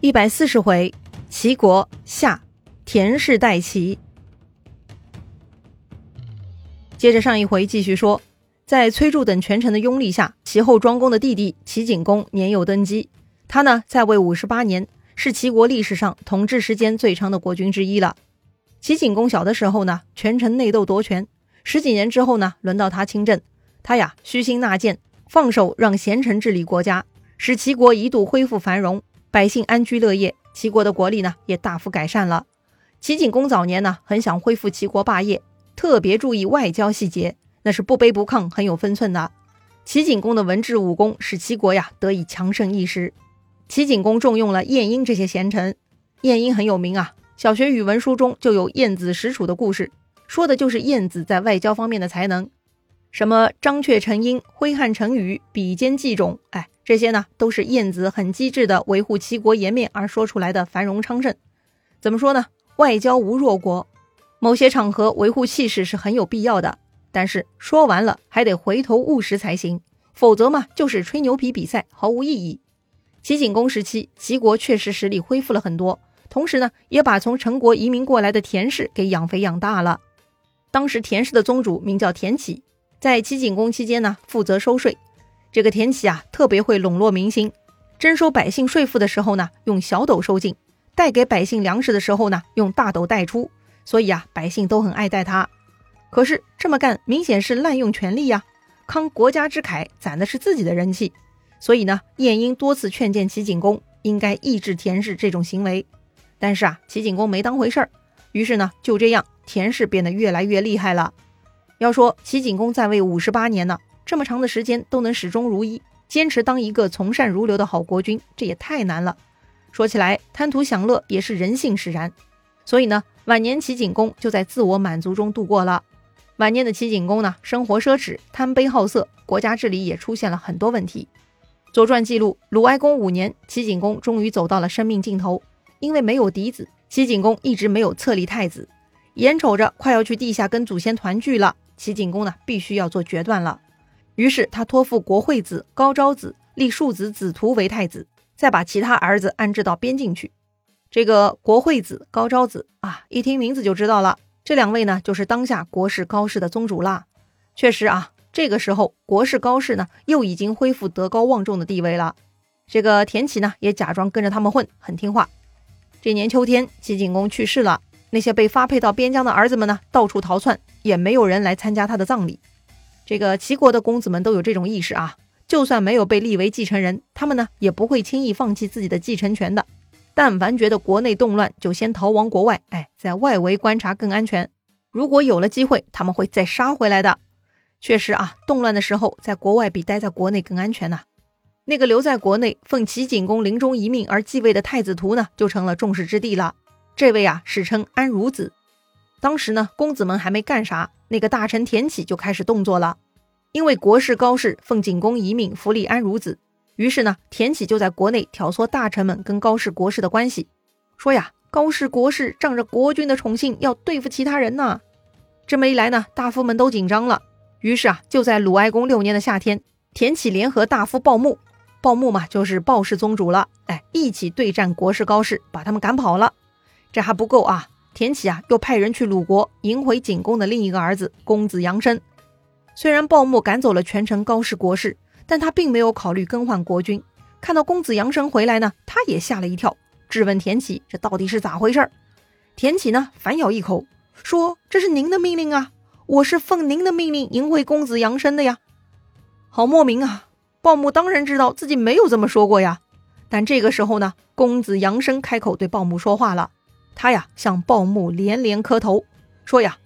一百四十回，齐国下，田氏代齐。接着上一回继续说，在崔杼等权臣的拥立下，齐后庄公的弟弟齐景公年幼登基。他呢在位五十八年，是齐国历史上统治时间最长的国君之一了。齐景公小的时候呢，权臣内斗夺权，十几年之后呢，轮到他亲政。他呀虚心纳谏，放手让贤臣治理国家，使齐国一度恢复繁荣。百姓安居乐业，齐国的国力呢也大幅改善了。齐景公早年呢很想恢复齐国霸业，特别注意外交细节，那是不卑不亢，很有分寸的。齐景公的文治武功使齐国呀得以强盛一时。齐景公重用了晏婴这些贤臣，晏婴很有名啊，小学语文书中就有晏子使楚的故事，说的就是晏子在外交方面的才能。什么张雀成鹰，挥汗成雨，比肩计种，哎，这些呢都是晏子很机智的维护齐国颜面而说出来的繁荣昌盛。怎么说呢？外交无弱国，某些场合维护气势是很有必要的，但是说完了还得回头务实才行，否则嘛就是吹牛皮比赛，毫无意义。齐景公时期，齐国确实实力恢复了很多，同时呢也把从陈国移民过来的田氏给养肥养大了。当时田氏的宗主名叫田启。在齐景公期间呢，负责收税。这个田启啊，特别会笼络民心。征收百姓税赋的时候呢，用小斗收进；带给百姓粮食的时候呢，用大斗带出。所以啊，百姓都很爱戴他。可是这么干，明显是滥用权力呀！慷国家之慨，攒的是自己的人气。所以呢，晏婴多次劝谏齐景公，应该抑制田氏这种行为。但是啊，齐景公没当回事儿。于是呢，就这样，田氏变得越来越厉害了。要说齐景公在位五十八年呢，这么长的时间都能始终如一，坚持当一个从善如流的好国君，这也太难了。说起来，贪图享乐也是人性使然，所以呢，晚年齐景公就在自我满足中度过了。晚年的齐景公呢，生活奢侈，贪杯好色，国家治理也出现了很多问题。《左传》记录，鲁哀公五年，齐景公终于走到了生命尽头，因为没有嫡子，齐景公一直没有册立太子，眼瞅着快要去地下跟祖先团聚了。齐景公呢，必须要做决断了。于是他托付国惠子高昭子立庶子子图为太子，再把其他儿子安置到边境去。这个国惠子高昭子啊，一听名字就知道了，这两位呢，就是当下国氏高氏的宗主啦。确实啊，这个时候国氏高氏呢，又已经恢复德高望重的地位了。这个田启呢，也假装跟着他们混，很听话。这年秋天，齐景公去世了。那些被发配到边疆的儿子们呢，到处逃窜，也没有人来参加他的葬礼。这个齐国的公子们都有这种意识啊，就算没有被立为继承人，他们呢也不会轻易放弃自己的继承权的。但凡觉得国内动乱，就先逃亡国外，哎，在外围观察更安全。如果有了机会，他们会再杀回来的。确实啊，动乱的时候，在国外比待在国内更安全呐。那个留在国内奉齐景公临终遗命而继位的太子图呢，就成了众矢之的了。这位啊，史称安孺子。当时呢，公子们还没干啥，那个大臣田启就开始动作了。因为国士高氏奉景公遗命扶立安孺子，于是呢，田启就在国内挑唆大臣们跟高氏国士的关系，说呀，高氏国士仗着国君的宠幸要对付其他人呢。这么一来呢，大夫们都紧张了。于是啊，就在鲁哀公六年的夏天，田启联合大夫鲍牧，鲍牧嘛就是鲍氏宗主了，哎，一起对战国士高氏，把他们赶跑了。这还不够啊！田启啊，又派人去鲁国迎回景公的另一个儿子公子阳生。虽然鲍牧赶走了全城高氏国士，但他并没有考虑更换国君。看到公子阳生回来呢，他也吓了一跳，质问田启：“这到底是咋回事？”田启呢，反咬一口说：“这是您的命令啊，我是奉您的命令迎回公子阳生的呀。”好莫名啊！鲍牧当然知道自己没有这么说过呀。但这个时候呢，公子阳生开口对鲍牧说话了。他呀，向鲍牧连连磕头，说呀：“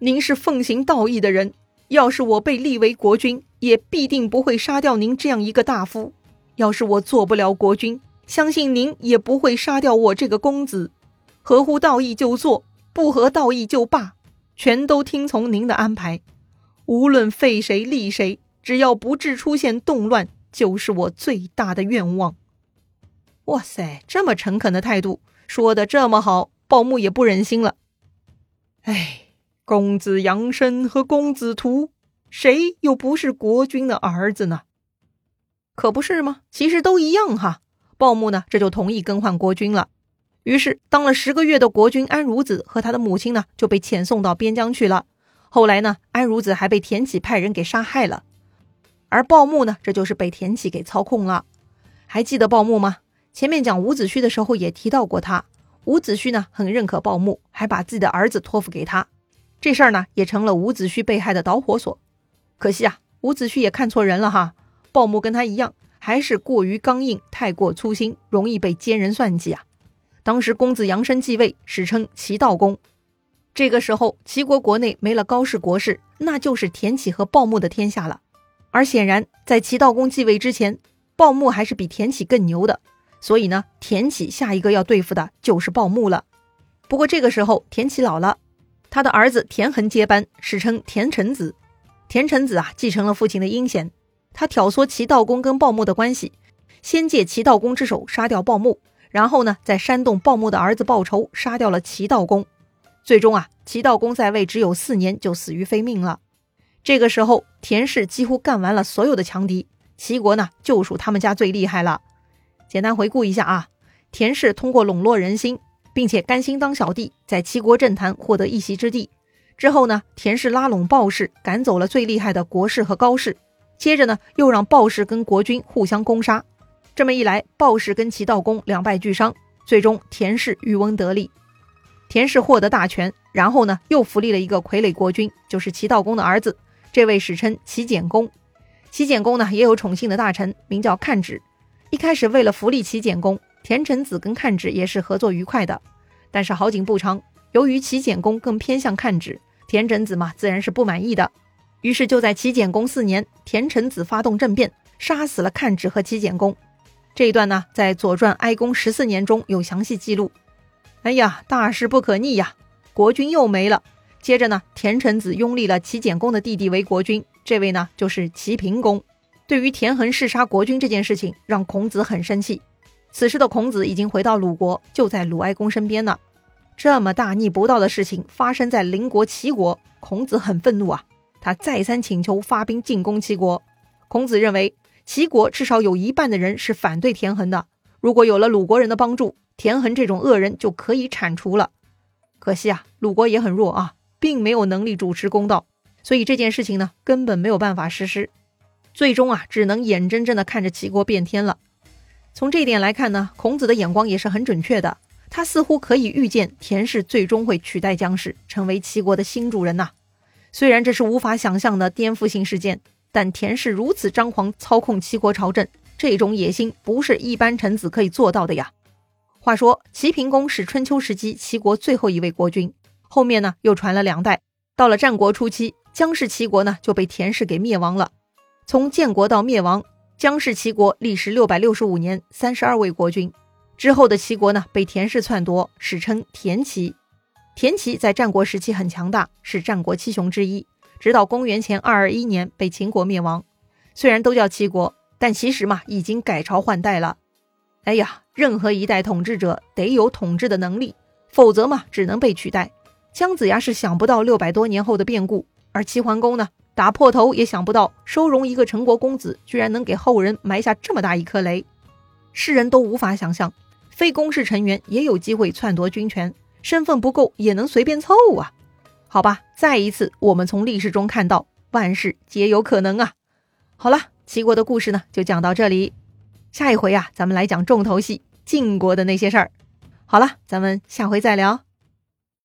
您是奉行道义的人，要是我被立为国君，也必定不会杀掉您这样一个大夫；要是我做不了国君，相信您也不会杀掉我这个公子。合乎道义就做，不合道义就罢，全都听从您的安排。无论废谁立谁，只要不致出现动乱，就是我最大的愿望。”哇塞，这么诚恳的态度！说的这么好，鲍牧也不忍心了。哎，公子阳生和公子图，谁又不是国君的儿子呢？可不是吗？其实都一样哈。鲍牧呢这就同意更换国君了。于是当了十个月的国君安孺子和他的母亲呢就被遣送到边疆去了。后来呢，安孺子还被田启派人给杀害了。而鲍牧呢，这就是被田启给操控了。还记得鲍牧吗？前面讲伍子胥的时候也提到过他。伍子胥呢很认可鲍牧，还把自己的儿子托付给他。这事儿呢也成了伍子胥被害的导火索。可惜啊，伍子胥也看错人了哈。鲍牧跟他一样，还是过于刚硬，太过粗心，容易被奸人算计啊。当时公子杨生继位，史称齐悼公。这个时候，齐国国内没了高氏国士，那就是田启和鲍牧的天下了。而显然，在齐悼公继位之前，鲍牧还是比田启更牛的。所以呢，田启下一个要对付的就是鲍牧了。不过这个时候，田启老了，他的儿子田恒接班，史称田成子。田成子啊，继承了父亲的阴险，他挑唆齐悼公跟鲍牧的关系，先借齐悼公之手杀掉鲍牧，然后呢，再煽动鲍牧的儿子报仇，杀掉了齐悼公。最终啊，齐悼公在位只有四年就死于非命了。这个时候，田氏几乎干完了所有的强敌，齐国呢就属他们家最厉害了。简单回顾一下啊，田氏通过笼络人心，并且甘心当小弟，在齐国政坛获得一席之地。之后呢，田氏拉拢鲍氏，赶走了最厉害的国士和高氏。接着呢，又让鲍氏跟国君互相攻杀。这么一来，鲍氏跟齐悼公两败俱伤，最终田氏渔翁得利。田氏获得大权，然后呢，又扶立了一个傀儡国君，就是齐悼公的儿子。这位史称齐简公。齐简公呢，也有宠幸的大臣，名叫看止。一开始为了福利齐简公，田成子跟看止也是合作愉快的。但是好景不长，由于齐简公更偏向看止，田成子嘛，自然是不满意的。于是就在齐简公四年，田成子发动政变，杀死了看止和齐简公。这一段呢，在《左传》哀公十四年中有详细记录。哎呀，大事不可逆呀！国君又没了。接着呢，田成子拥立了齐简公的弟弟为国君，这位呢就是齐平公。对于田横弑杀国君这件事情，让孔子很生气。此时的孔子已经回到鲁国，就在鲁哀公身边呢。这么大逆不道的事情发生在邻国齐国，孔子很愤怒啊！他再三请求发兵进攻齐国。孔子认为，齐国至少有一半的人是反对田横的，如果有了鲁国人的帮助。田横这种恶人就可以铲除了，可惜啊，鲁国也很弱啊，并没有能力主持公道，所以这件事情呢，根本没有办法实施。最终啊，只能眼睁睁的看着齐国变天了。从这一点来看呢，孔子的眼光也是很准确的，他似乎可以预见田氏最终会取代姜氏，成为齐国的新主人呐。虽然这是无法想象的颠覆性事件，但田氏如此张狂操控齐国朝政，这种野心不是一般臣子可以做到的呀。话说齐平公是春秋时期齐国最后一位国君，后面呢又传了两代，到了战国初期，姜氏齐国呢就被田氏给灭亡了。从建国到灭亡，姜氏齐国历时六百六十五年，三十二位国君。之后的齐国呢被田氏篡夺，史称田齐。田齐在战国时期很强大，是战国七雄之一，直到公元前二二一年被秦国灭亡。虽然都叫齐国，但其实嘛已经改朝换代了。哎呀，任何一代统治者得有统治的能力，否则嘛，只能被取代。姜子牙是想不到六百多年后的变故，而齐桓公呢，打破头也想不到收容一个陈国公子，居然能给后人埋下这么大一颗雷。世人都无法想象，非公室成员也有机会篡夺军权，身份不够也能随便凑啊。好吧，再一次，我们从历史中看到万事皆有可能啊。好了，齐国的故事呢，就讲到这里。下一回啊，咱们来讲重头戏晋国的那些事儿。好了，咱们下回再聊。